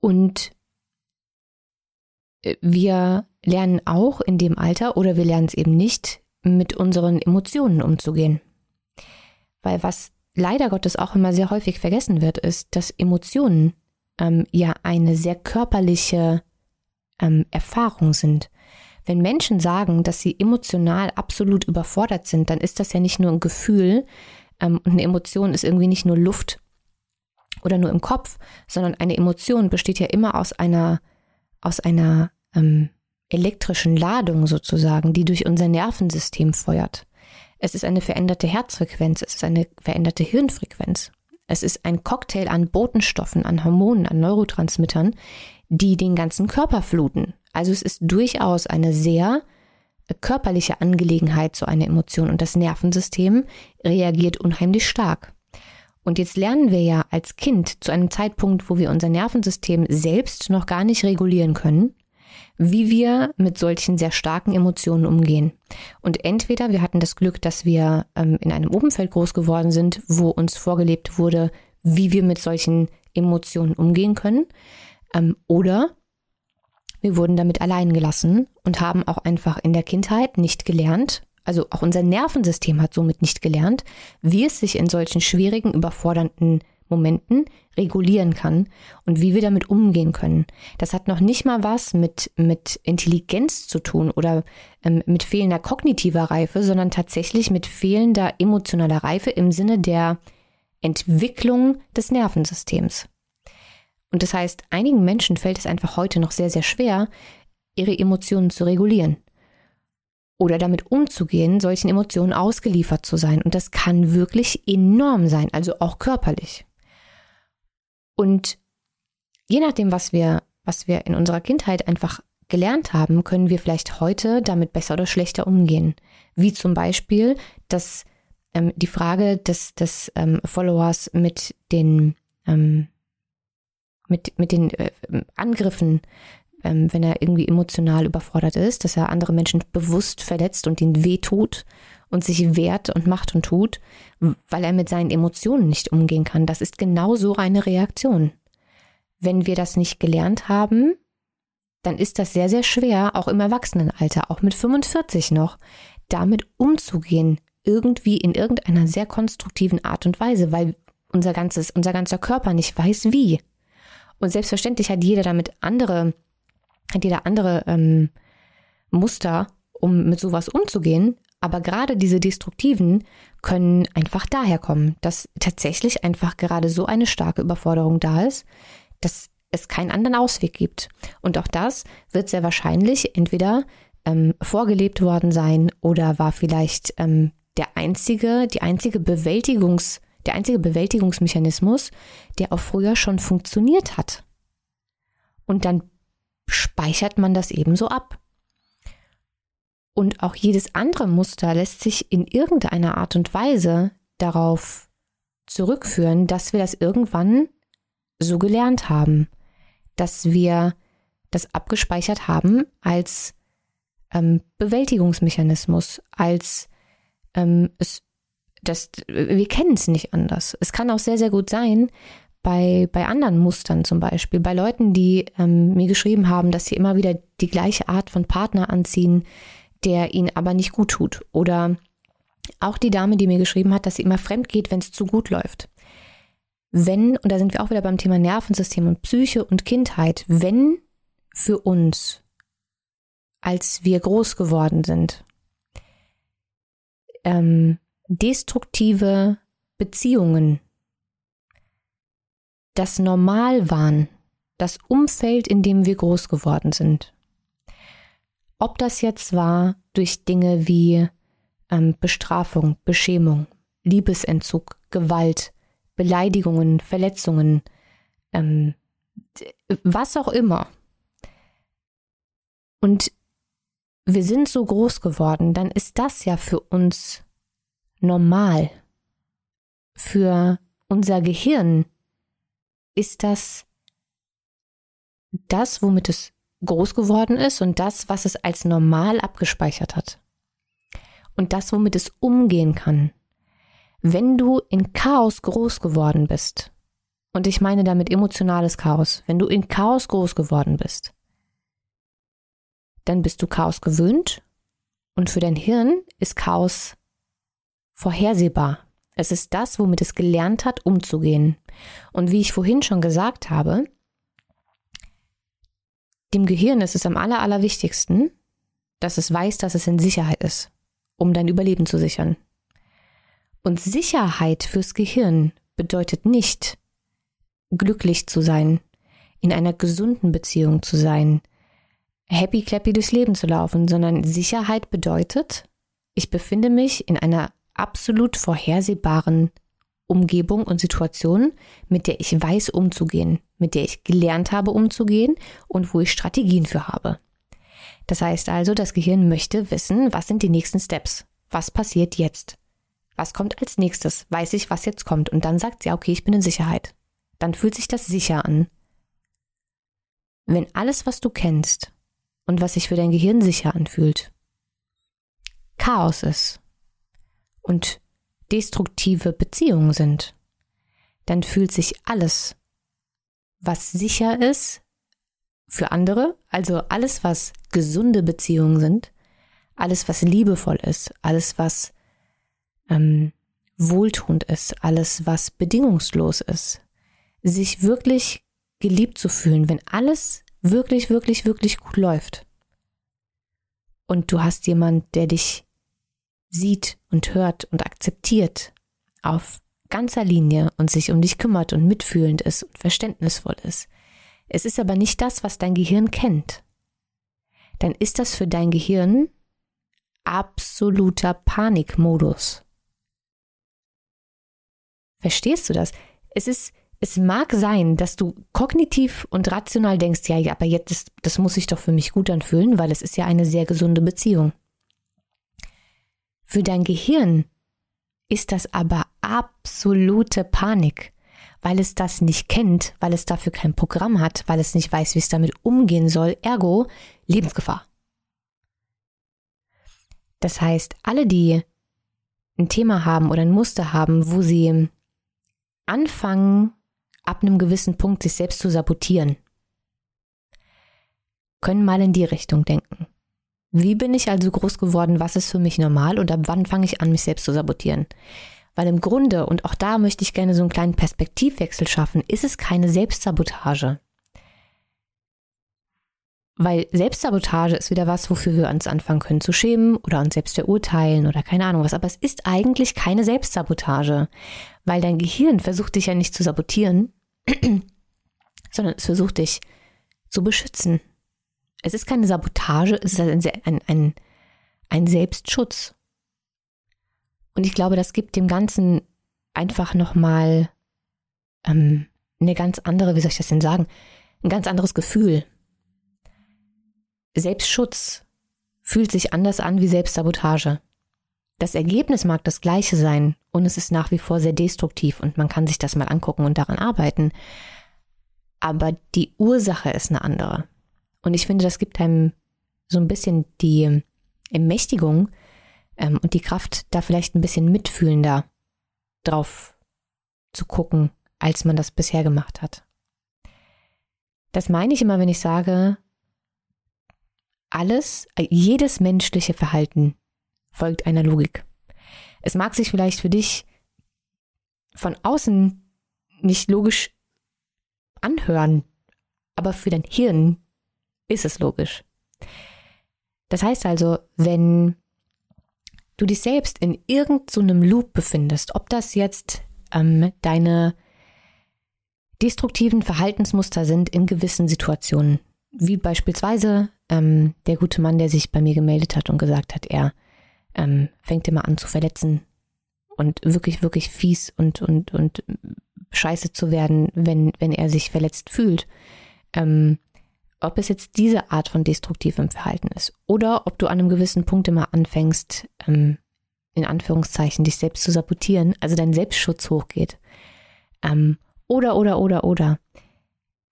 Und äh, wir lernen auch in dem Alter oder wir lernen es eben nicht, mit unseren Emotionen umzugehen. Weil was leider Gottes auch immer sehr häufig vergessen wird, ist, dass Emotionen ähm, ja eine sehr körperliche ähm, Erfahrung sind. Wenn Menschen sagen, dass sie emotional absolut überfordert sind, dann ist das ja nicht nur ein Gefühl ähm, und eine Emotion ist irgendwie nicht nur Luft oder nur im Kopf, sondern eine Emotion besteht ja immer aus einer, aus einer ähm, elektrischen Ladung sozusagen, die durch unser Nervensystem feuert. Es ist eine veränderte Herzfrequenz, es ist eine veränderte Hirnfrequenz. Es ist ein Cocktail an Botenstoffen, an Hormonen, an Neurotransmittern, die den ganzen Körper fluten. Also es ist durchaus eine sehr körperliche Angelegenheit, so eine Emotion. Und das Nervensystem reagiert unheimlich stark. Und jetzt lernen wir ja als Kind zu einem Zeitpunkt, wo wir unser Nervensystem selbst noch gar nicht regulieren können, wie wir mit solchen sehr starken Emotionen umgehen. Und entweder wir hatten das Glück, dass wir ähm, in einem Umfeld groß geworden sind, wo uns vorgelebt wurde, wie wir mit solchen Emotionen umgehen können, ähm, oder wir wurden damit allein gelassen und haben auch einfach in der Kindheit nicht gelernt, also auch unser Nervensystem hat somit nicht gelernt, wie es sich in solchen schwierigen, überfordernden Momenten regulieren kann und wie wir damit umgehen können. Das hat noch nicht mal was mit, mit Intelligenz zu tun oder ähm, mit fehlender kognitiver Reife, sondern tatsächlich mit fehlender emotionaler Reife im Sinne der Entwicklung des Nervensystems. Und das heißt, einigen Menschen fällt es einfach heute noch sehr, sehr schwer, ihre Emotionen zu regulieren oder damit umzugehen, solchen Emotionen ausgeliefert zu sein. Und das kann wirklich enorm sein, also auch körperlich. Und je nachdem, was wir, was wir in unserer Kindheit einfach gelernt haben, können wir vielleicht heute damit besser oder schlechter umgehen. Wie zum Beispiel, dass ähm, die Frage des, des ähm, Followers mit den, ähm, mit, mit den äh, Angriffen, ähm, wenn er irgendwie emotional überfordert ist, dass er andere Menschen bewusst verletzt und ihnen wehtut und sich wehrt und macht und tut, weil er mit seinen Emotionen nicht umgehen kann. Das ist genau so eine Reaktion. Wenn wir das nicht gelernt haben, dann ist das sehr, sehr schwer, auch im Erwachsenenalter, auch mit 45 noch, damit umzugehen, irgendwie in irgendeiner sehr konstruktiven Art und Weise, weil unser ganzes, unser ganzer Körper nicht weiß wie. Und selbstverständlich hat jeder damit andere, hat jeder andere ähm, Muster, um mit sowas umzugehen. Aber gerade diese destruktiven können einfach daherkommen, dass tatsächlich einfach gerade so eine starke Überforderung da ist, dass es keinen anderen Ausweg gibt. Und auch das wird sehr wahrscheinlich entweder ähm, vorgelebt worden sein oder war vielleicht ähm, der einzige, die einzige Bewältigungs, der einzige Bewältigungsmechanismus, der auch früher schon funktioniert hat. Und dann speichert man das ebenso ab. Und auch jedes andere Muster lässt sich in irgendeiner Art und Weise darauf zurückführen, dass wir das irgendwann so gelernt haben, dass wir das abgespeichert haben als ähm, Bewältigungsmechanismus, als ähm, es, das, wir kennen es nicht anders. Es kann auch sehr, sehr gut sein, bei, bei anderen Mustern zum Beispiel, bei Leuten, die ähm, mir geschrieben haben, dass sie immer wieder die gleiche Art von Partner anziehen, der ihnen aber nicht gut tut. Oder auch die Dame, die mir geschrieben hat, dass sie immer fremd geht, wenn es zu gut läuft. Wenn, und da sind wir auch wieder beim Thema Nervensystem und Psyche und Kindheit, wenn für uns, als wir groß geworden sind, ähm, destruktive Beziehungen das Normal waren, das Umfeld, in dem wir groß geworden sind. Ob das jetzt war durch Dinge wie ähm, Bestrafung, Beschämung, Liebesentzug, Gewalt, Beleidigungen, Verletzungen, ähm, was auch immer. Und wir sind so groß geworden, dann ist das ja für uns normal. Für unser Gehirn ist das das, womit es groß geworden ist und das, was es als normal abgespeichert hat. Und das, womit es umgehen kann. Wenn du in Chaos groß geworden bist, und ich meine damit emotionales Chaos, wenn du in Chaos groß geworden bist, dann bist du Chaos gewöhnt und für dein Hirn ist Chaos vorhersehbar. Es ist das, womit es gelernt hat, umzugehen. Und wie ich vorhin schon gesagt habe, dem Gehirn ist es am aller, allerwichtigsten, dass es weiß, dass es in Sicherheit ist, um dein Überleben zu sichern. Und Sicherheit fürs Gehirn bedeutet nicht, glücklich zu sein, in einer gesunden Beziehung zu sein, happy clappy durchs Leben zu laufen, sondern Sicherheit bedeutet, ich befinde mich in einer absolut vorhersehbaren Umgebung und Situation, mit der ich weiß umzugehen, mit der ich gelernt habe umzugehen und wo ich Strategien für habe. Das heißt also, das Gehirn möchte wissen, was sind die nächsten Steps? Was passiert jetzt? Was kommt als nächstes? Weiß ich, was jetzt kommt? Und dann sagt sie, okay, ich bin in Sicherheit. Dann fühlt sich das sicher an. Wenn alles, was du kennst, und was sich für dein Gehirn sicher anfühlt. Chaos ist und destruktive Beziehungen sind, dann fühlt sich alles, was sicher ist für andere, also alles, was gesunde Beziehungen sind, alles, was liebevoll ist, alles, was ähm, wohltuend ist, alles, was bedingungslos ist, sich wirklich geliebt zu fühlen, wenn alles wirklich, wirklich, wirklich gut läuft. Und du hast jemand, der dich sieht und hört und akzeptiert auf ganzer Linie und sich um dich kümmert und mitfühlend ist und verständnisvoll ist. Es ist aber nicht das, was dein Gehirn kennt. Dann ist das für dein Gehirn absoluter Panikmodus. Verstehst du das? Es ist, es mag sein, dass du kognitiv und rational denkst, ja, ja, aber jetzt, das, das muss sich doch für mich gut anfühlen, weil es ist ja eine sehr gesunde Beziehung. Für dein Gehirn ist das aber absolute Panik, weil es das nicht kennt, weil es dafür kein Programm hat, weil es nicht weiß, wie es damit umgehen soll, ergo Lebensgefahr. Das heißt, alle, die ein Thema haben oder ein Muster haben, wo sie anfangen, ab einem gewissen Punkt sich selbst zu sabotieren, können mal in die Richtung denken. Wie bin ich also groß geworden? Was ist für mich normal? Und ab wann fange ich an, mich selbst zu sabotieren? Weil im Grunde, und auch da möchte ich gerne so einen kleinen Perspektivwechsel schaffen, ist es keine Selbstsabotage. Weil Selbstsabotage ist wieder was, wofür wir uns anfangen können zu schämen oder uns selbst verurteilen oder keine Ahnung was. Aber es ist eigentlich keine Selbstsabotage, weil dein Gehirn versucht dich ja nicht zu sabotieren, sondern es versucht dich zu beschützen. Es ist keine Sabotage, es ist ein, ein, ein, ein Selbstschutz. Und ich glaube, das gibt dem Ganzen einfach nochmal ähm, eine ganz andere, wie soll ich das denn sagen, ein ganz anderes Gefühl. Selbstschutz fühlt sich anders an wie Selbstsabotage. Das Ergebnis mag das gleiche sein und es ist nach wie vor sehr destruktiv und man kann sich das mal angucken und daran arbeiten. Aber die Ursache ist eine andere. Und ich finde, das gibt einem so ein bisschen die Ermächtigung ähm, und die Kraft, da vielleicht ein bisschen mitfühlender drauf zu gucken, als man das bisher gemacht hat. Das meine ich immer, wenn ich sage, alles, jedes menschliche Verhalten folgt einer Logik. Es mag sich vielleicht für dich von außen nicht logisch anhören, aber für dein Hirn ist es logisch. Das heißt also, wenn du dich selbst in irgendeinem so Loop befindest, ob das jetzt ähm, deine destruktiven Verhaltensmuster sind in gewissen Situationen, wie beispielsweise ähm, der gute Mann, der sich bei mir gemeldet hat und gesagt hat, er ähm, fängt immer an zu verletzen und wirklich, wirklich fies und, und, und scheiße zu werden, wenn, wenn er sich verletzt fühlt. Ähm, ob es jetzt diese Art von destruktivem Verhalten ist oder ob du an einem gewissen Punkt immer anfängst, ähm, in Anführungszeichen, dich selbst zu sabotieren, also dein Selbstschutz hochgeht. Ähm, oder, oder, oder, oder.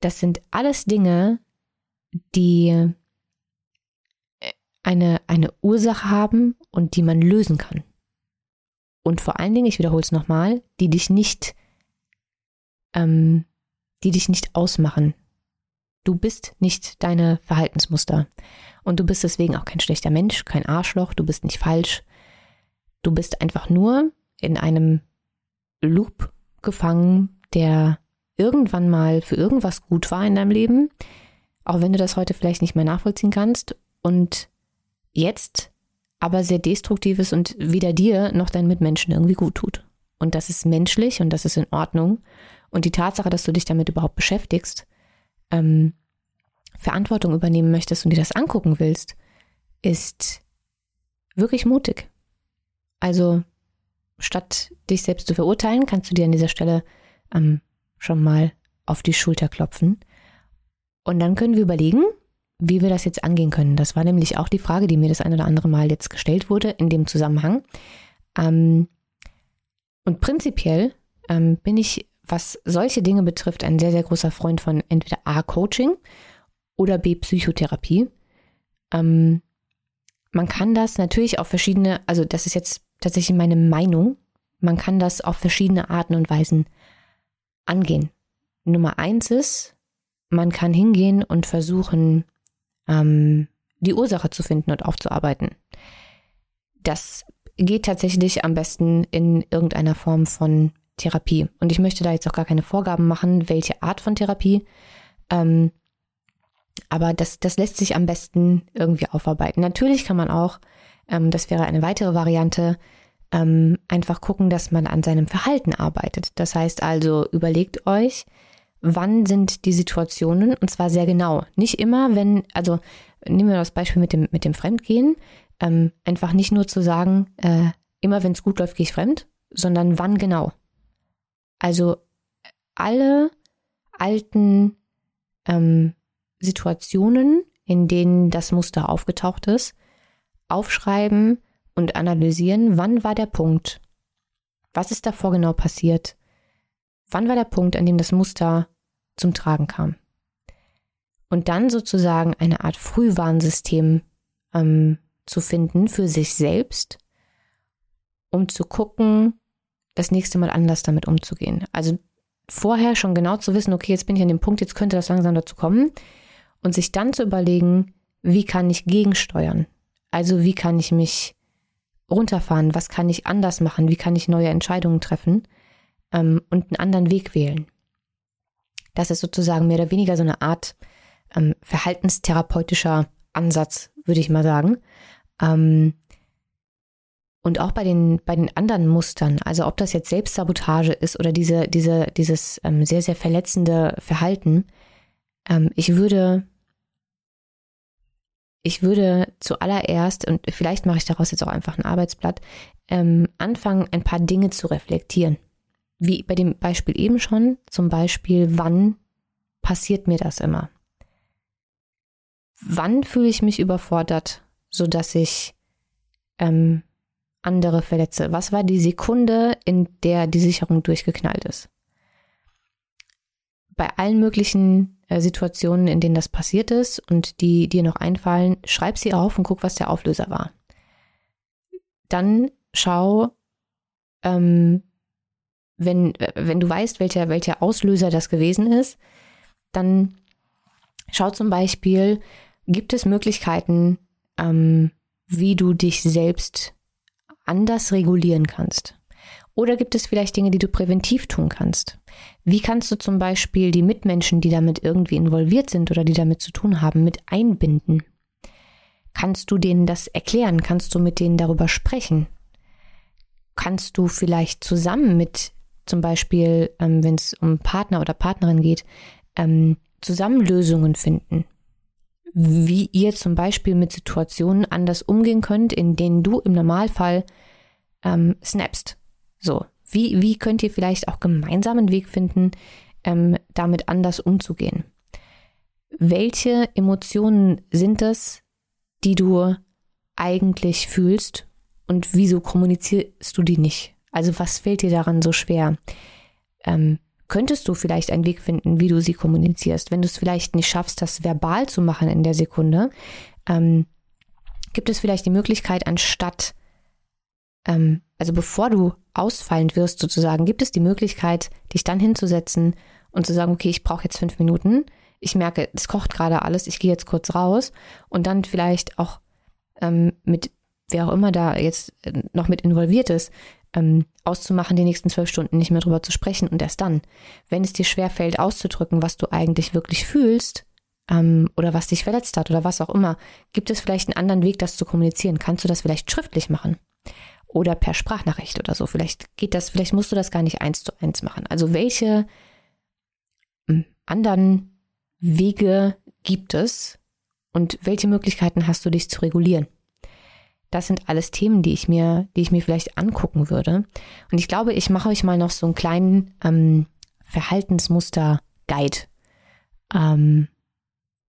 Das sind alles Dinge, die äh, eine, eine Ursache haben und die man lösen kann. Und vor allen Dingen, ich wiederhole es nochmal, die dich nicht, ähm, die dich nicht ausmachen, Du bist nicht deine Verhaltensmuster. Und du bist deswegen auch kein schlechter Mensch, kein Arschloch, du bist nicht falsch. Du bist einfach nur in einem Loop gefangen, der irgendwann mal für irgendwas gut war in deinem Leben, auch wenn du das heute vielleicht nicht mehr nachvollziehen kannst und jetzt aber sehr destruktiv ist und weder dir noch deinen Mitmenschen irgendwie gut tut. Und das ist menschlich und das ist in Ordnung. Und die Tatsache, dass du dich damit überhaupt beschäftigst, ähm, Verantwortung übernehmen möchtest und dir das angucken willst, ist wirklich mutig. Also statt dich selbst zu verurteilen, kannst du dir an dieser Stelle ähm, schon mal auf die Schulter klopfen. Und dann können wir überlegen, wie wir das jetzt angehen können. Das war nämlich auch die Frage, die mir das ein oder andere Mal jetzt gestellt wurde in dem Zusammenhang. Ähm, und prinzipiell ähm, bin ich was solche Dinge betrifft, ein sehr, sehr großer Freund von entweder A, Coaching oder B, Psychotherapie. Ähm, man kann das natürlich auf verschiedene, also das ist jetzt tatsächlich meine Meinung, man kann das auf verschiedene Arten und Weisen angehen. Nummer eins ist, man kann hingehen und versuchen, ähm, die Ursache zu finden und aufzuarbeiten. Das geht tatsächlich am besten in irgendeiner Form von Therapie. Und ich möchte da jetzt auch gar keine Vorgaben machen, welche Art von Therapie. Ähm, aber das, das lässt sich am besten irgendwie aufarbeiten. Natürlich kann man auch, ähm, das wäre eine weitere Variante, ähm, einfach gucken, dass man an seinem Verhalten arbeitet. Das heißt also, überlegt euch, wann sind die Situationen und zwar sehr genau. Nicht immer, wenn, also nehmen wir das Beispiel mit dem, mit dem Fremdgehen, ähm, einfach nicht nur zu sagen, äh, immer wenn es gut läuft, gehe ich fremd, sondern wann genau. Also alle alten ähm, Situationen, in denen das Muster aufgetaucht ist, aufschreiben und analysieren, wann war der Punkt, was ist davor genau passiert, wann war der Punkt, an dem das Muster zum Tragen kam. Und dann sozusagen eine Art Frühwarnsystem ähm, zu finden für sich selbst, um zu gucken, das nächste Mal anders damit umzugehen. Also vorher schon genau zu wissen, okay, jetzt bin ich an dem Punkt, jetzt könnte das langsam dazu kommen und sich dann zu überlegen, wie kann ich gegensteuern? Also wie kann ich mich runterfahren? Was kann ich anders machen? Wie kann ich neue Entscheidungen treffen ähm, und einen anderen Weg wählen? Das ist sozusagen mehr oder weniger so eine Art ähm, verhaltenstherapeutischer Ansatz, würde ich mal sagen. Ähm, und auch bei den, bei den anderen Mustern, also ob das jetzt Selbstsabotage ist oder diese, diese, dieses ähm, sehr, sehr verletzende Verhalten, ähm, ich würde, ich würde zuallererst, und vielleicht mache ich daraus jetzt auch einfach ein Arbeitsblatt, ähm, anfangen, ein paar Dinge zu reflektieren. Wie bei dem Beispiel eben schon, zum Beispiel, wann passiert mir das immer? Wann fühle ich mich überfordert, sodass ich ähm, andere verletze? Was war die Sekunde, in der die Sicherung durchgeknallt ist? Bei allen möglichen äh, Situationen, in denen das passiert ist und die dir noch einfallen, schreib sie auf und guck, was der Auflöser war. Dann schau, ähm, wenn, wenn du weißt, welcher, welcher Auslöser das gewesen ist, dann schau zum Beispiel, gibt es Möglichkeiten, ähm, wie du dich selbst anders regulieren kannst? Oder gibt es vielleicht Dinge, die du präventiv tun kannst? Wie kannst du zum Beispiel die Mitmenschen, die damit irgendwie involviert sind oder die damit zu tun haben, mit einbinden? Kannst du denen das erklären? Kannst du mit denen darüber sprechen? Kannst du vielleicht zusammen mit zum Beispiel, ähm, wenn es um Partner oder Partnerin geht, ähm, zusammen Lösungen finden? Wie ihr zum Beispiel mit Situationen anders umgehen könnt, in denen du im Normalfall ähm, snappst. So, wie, wie könnt ihr vielleicht auch gemeinsam einen Weg finden, ähm, damit anders umzugehen? Welche Emotionen sind es, die du eigentlich fühlst und wieso kommunizierst du die nicht? Also was fällt dir daran so schwer? Ähm, könntest du vielleicht einen Weg finden, wie du sie kommunizierst? Wenn du es vielleicht nicht schaffst, das verbal zu machen in der Sekunde, ähm, gibt es vielleicht die Möglichkeit, anstatt ähm, also bevor du ausfallend wirst sozusagen, gibt es die Möglichkeit, dich dann hinzusetzen und zu sagen, okay, ich brauche jetzt fünf Minuten. Ich merke, es kocht gerade alles, ich gehe jetzt kurz raus und dann vielleicht auch ähm, mit wer auch immer da jetzt äh, noch mit involviert ist, ähm, auszumachen, die nächsten zwölf Stunden nicht mehr drüber zu sprechen und erst dann, wenn es dir schwerfällt, auszudrücken, was du eigentlich wirklich fühlst ähm, oder was dich verletzt hat oder was auch immer, gibt es vielleicht einen anderen Weg, das zu kommunizieren? Kannst du das vielleicht schriftlich machen? oder per Sprachnachricht oder so. Vielleicht geht das, vielleicht musst du das gar nicht eins zu eins machen. Also welche hm, anderen Wege gibt es und welche Möglichkeiten hast du, dich zu regulieren? Das sind alles Themen, die ich mir, die ich mir vielleicht angucken würde. Und ich glaube, ich mache euch mal noch so einen kleinen ähm, Verhaltensmuster-Guide ähm,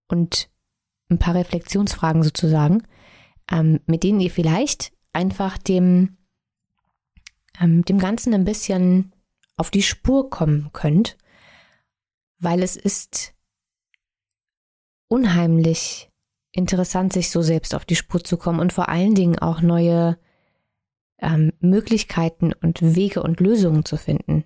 und ein paar Reflexionsfragen sozusagen, ähm, mit denen ihr vielleicht einfach dem ähm, dem Ganzen ein bisschen auf die Spur kommen könnt, weil es ist unheimlich interessant, sich so selbst auf die Spur zu kommen und vor allen Dingen auch neue ähm, Möglichkeiten und Wege und Lösungen zu finden.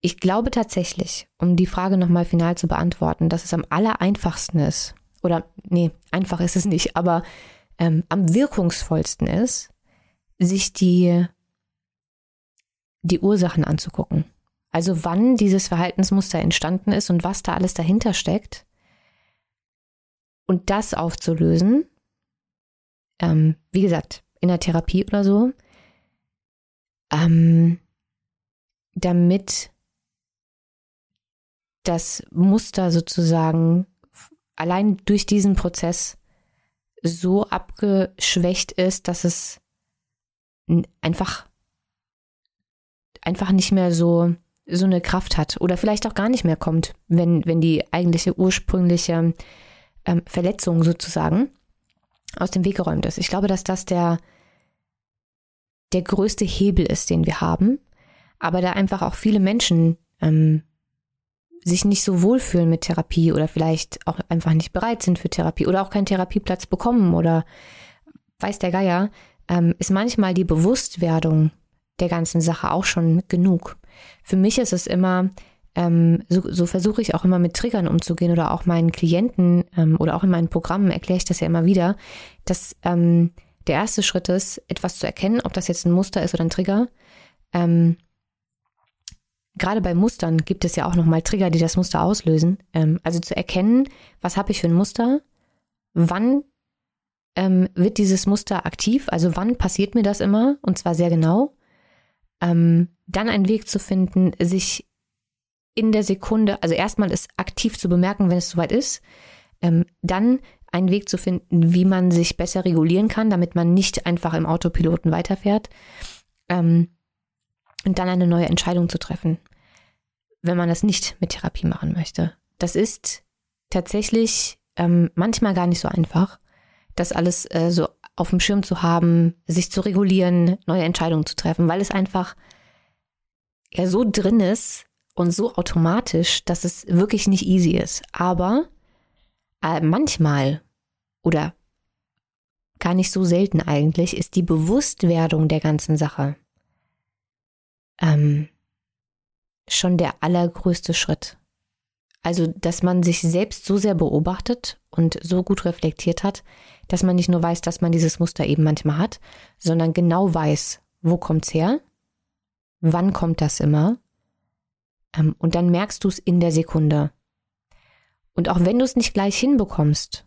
Ich glaube tatsächlich, um die Frage nochmal final zu beantworten, dass es am aller einfachsten ist, oder nee, einfach ist es nicht, aber ähm, am wirkungsvollsten ist, sich die die Ursachen anzugucken. Also wann dieses Verhaltensmuster entstanden ist und was da alles dahinter steckt. Und das aufzulösen, ähm, wie gesagt, in der Therapie oder so, ähm, damit das Muster sozusagen allein durch diesen Prozess so abgeschwächt ist, dass es einfach einfach nicht mehr so so eine Kraft hat oder vielleicht auch gar nicht mehr kommt, wenn wenn die eigentliche ursprüngliche ähm, Verletzung sozusagen aus dem Weg geräumt ist. Ich glaube, dass das der der größte Hebel ist, den wir haben, aber da einfach auch viele Menschen ähm, sich nicht so wohlfühlen mit Therapie oder vielleicht auch einfach nicht bereit sind für Therapie oder auch keinen Therapieplatz bekommen oder weiß der Geier, ähm, ist manchmal die Bewusstwerdung der ganzen Sache auch schon genug. Für mich ist es immer, ähm, so, so versuche ich auch immer mit Triggern umzugehen oder auch meinen Klienten ähm, oder auch in meinen Programmen erkläre ich das ja immer wieder, dass ähm, der erste Schritt ist, etwas zu erkennen, ob das jetzt ein Muster ist oder ein Trigger. Ähm, gerade bei Mustern gibt es ja auch nochmal Trigger, die das Muster auslösen. Ähm, also zu erkennen, was habe ich für ein Muster, wann ähm, wird dieses Muster aktiv, also wann passiert mir das immer, und zwar sehr genau. Ähm, dann einen Weg zu finden, sich in der Sekunde, also erstmal es aktiv zu bemerken, wenn es soweit ist, ähm, dann einen Weg zu finden, wie man sich besser regulieren kann, damit man nicht einfach im Autopiloten weiterfährt. Ähm, und dann eine neue Entscheidung zu treffen, wenn man das nicht mit Therapie machen möchte. Das ist tatsächlich ähm, manchmal gar nicht so einfach, das alles äh, so auf dem Schirm zu haben, sich zu regulieren, neue Entscheidungen zu treffen, weil es einfach ja so drin ist und so automatisch, dass es wirklich nicht easy ist. Aber äh, manchmal oder gar nicht so selten eigentlich ist die Bewusstwerdung der ganzen Sache ähm, schon der allergrößte Schritt. Also, dass man sich selbst so sehr beobachtet und so gut reflektiert hat, dass man nicht nur weiß, dass man dieses Muster eben manchmal hat, sondern genau weiß, wo kommt's her, wann kommt das immer, und dann merkst du es in der Sekunde. Und auch wenn du es nicht gleich hinbekommst,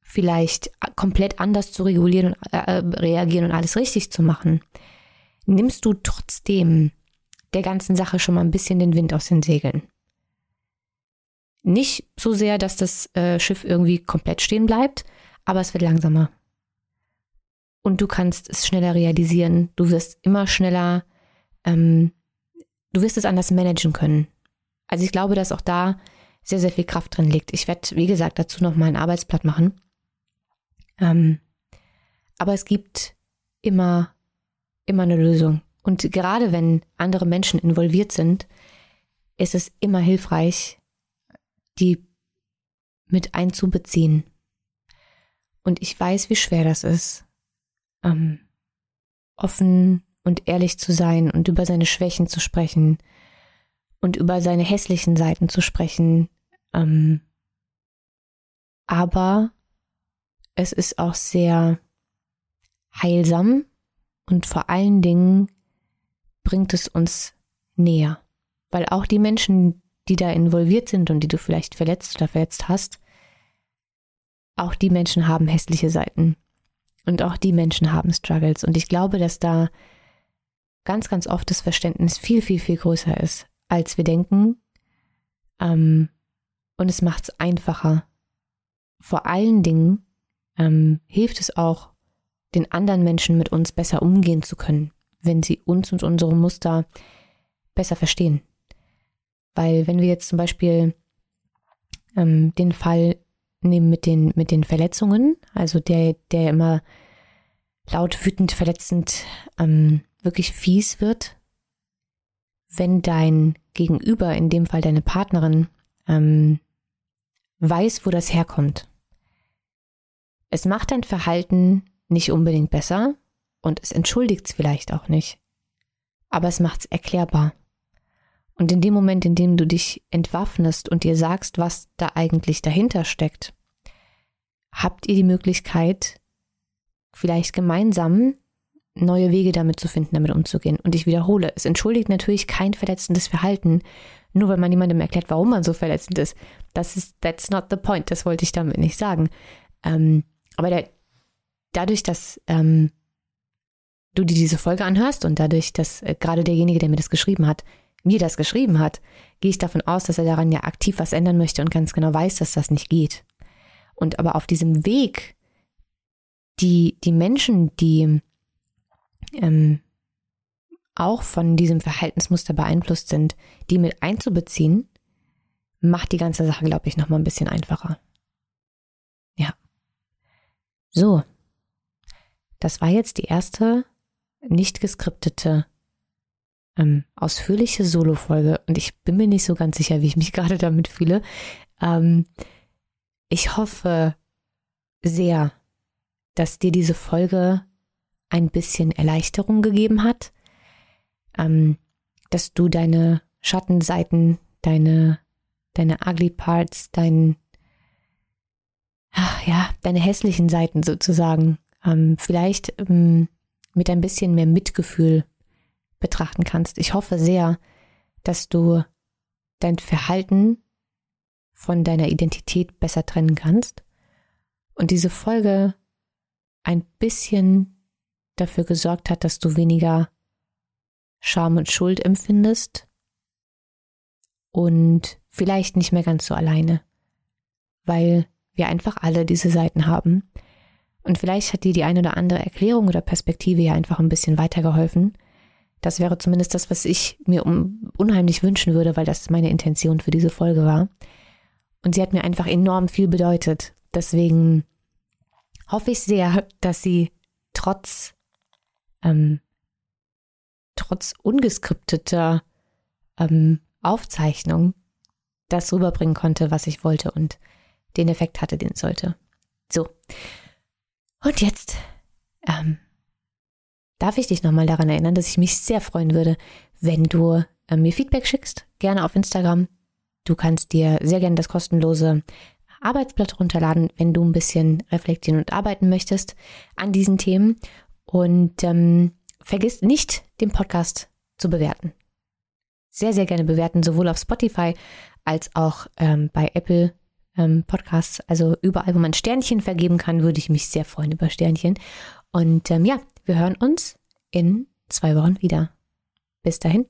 vielleicht komplett anders zu regulieren und äh, äh reagieren und alles richtig zu machen, nimmst du trotzdem der ganzen Sache schon mal ein bisschen den Wind aus den Segeln. Nicht so sehr, dass das äh, Schiff irgendwie komplett stehen bleibt, aber es wird langsamer. Und du kannst es schneller realisieren. Du wirst immer schneller, ähm, du wirst es anders managen können. Also ich glaube, dass auch da sehr, sehr viel Kraft drin liegt. Ich werde, wie gesagt, dazu noch mal ein Arbeitsblatt machen. Ähm, aber es gibt immer, immer eine Lösung. Und gerade wenn andere Menschen involviert sind, ist es immer hilfreich, die mit einzubeziehen. Und ich weiß, wie schwer das ist, ähm, offen und ehrlich zu sein und über seine Schwächen zu sprechen und über seine hässlichen Seiten zu sprechen. Ähm, aber es ist auch sehr heilsam und vor allen Dingen bringt es uns näher. Weil auch die Menschen, die da involviert sind und die du vielleicht verletzt oder verletzt hast, auch die Menschen haben hässliche Seiten. Und auch die Menschen haben Struggles. Und ich glaube, dass da ganz, ganz oft das Verständnis viel, viel, viel größer ist, als wir denken. Ähm, und es macht es einfacher. Vor allen Dingen ähm, hilft es auch, den anderen Menschen mit uns besser umgehen zu können wenn sie uns und unsere Muster besser verstehen. Weil wenn wir jetzt zum Beispiel ähm, den Fall nehmen mit den, mit den Verletzungen, also der, der immer laut, wütend, verletzend, ähm, wirklich fies wird, wenn dein Gegenüber, in dem Fall deine Partnerin, ähm, weiß, wo das herkommt. Es macht dein Verhalten nicht unbedingt besser, und es entschuldigt es vielleicht auch nicht. Aber es macht es erklärbar. Und in dem Moment, in dem du dich entwaffnest und dir sagst, was da eigentlich dahinter steckt, habt ihr die Möglichkeit, vielleicht gemeinsam neue Wege damit zu finden, damit umzugehen. Und ich wiederhole, es entschuldigt natürlich kein verletzendes Verhalten, nur weil man jemandem erklärt, warum man so verletzend ist. Das ist, that's not the point, das wollte ich damit nicht sagen. Ähm, aber der, dadurch, dass ähm, du dir diese Folge anhörst und dadurch, dass äh, gerade derjenige, der mir das geschrieben hat, mir das geschrieben hat, gehe ich davon aus, dass er daran ja aktiv was ändern möchte und ganz genau weiß, dass das nicht geht. Und aber auf diesem Weg, die, die Menschen, die ähm, auch von diesem Verhaltensmuster beeinflusst sind, die mit einzubeziehen, macht die ganze Sache, glaube ich, nochmal ein bisschen einfacher. Ja. So. Das war jetzt die erste nicht geskriptete, ähm, ausführliche Solo-Folge und ich bin mir nicht so ganz sicher, wie ich mich gerade damit fühle. Ähm, ich hoffe sehr, dass dir diese Folge ein bisschen Erleichterung gegeben hat, ähm, dass du deine Schattenseiten, deine, deine ugly parts, dein, ja, deine hässlichen Seiten sozusagen, ähm, vielleicht ähm, mit ein bisschen mehr Mitgefühl betrachten kannst. Ich hoffe sehr, dass du dein Verhalten von deiner Identität besser trennen kannst und diese Folge ein bisschen dafür gesorgt hat, dass du weniger Scham und Schuld empfindest und vielleicht nicht mehr ganz so alleine, weil wir einfach alle diese Seiten haben und vielleicht hat dir die eine oder andere Erklärung oder Perspektive ja einfach ein bisschen weitergeholfen. Das wäre zumindest das, was ich mir unheimlich wünschen würde, weil das meine Intention für diese Folge war. Und sie hat mir einfach enorm viel bedeutet. Deswegen hoffe ich sehr, dass sie trotz, ähm, trotz ungeskripteter ähm, Aufzeichnung das rüberbringen konnte, was ich wollte und den Effekt hatte, den es sollte. So, und jetzt ähm, darf ich dich nochmal daran erinnern, dass ich mich sehr freuen würde, wenn du äh, mir Feedback schickst, gerne auf Instagram. Du kannst dir sehr gerne das kostenlose Arbeitsblatt runterladen, wenn du ein bisschen reflektieren und arbeiten möchtest an diesen Themen. Und ähm, vergiss nicht, den Podcast zu bewerten. Sehr, sehr gerne bewerten, sowohl auf Spotify als auch ähm, bei Apple ähm, Podcasts. Also überall, wo man Sternchen vergeben kann, würde ich mich sehr freuen über Sternchen. Und ähm, ja, wir hören uns in zwei Wochen wieder. Bis dahin.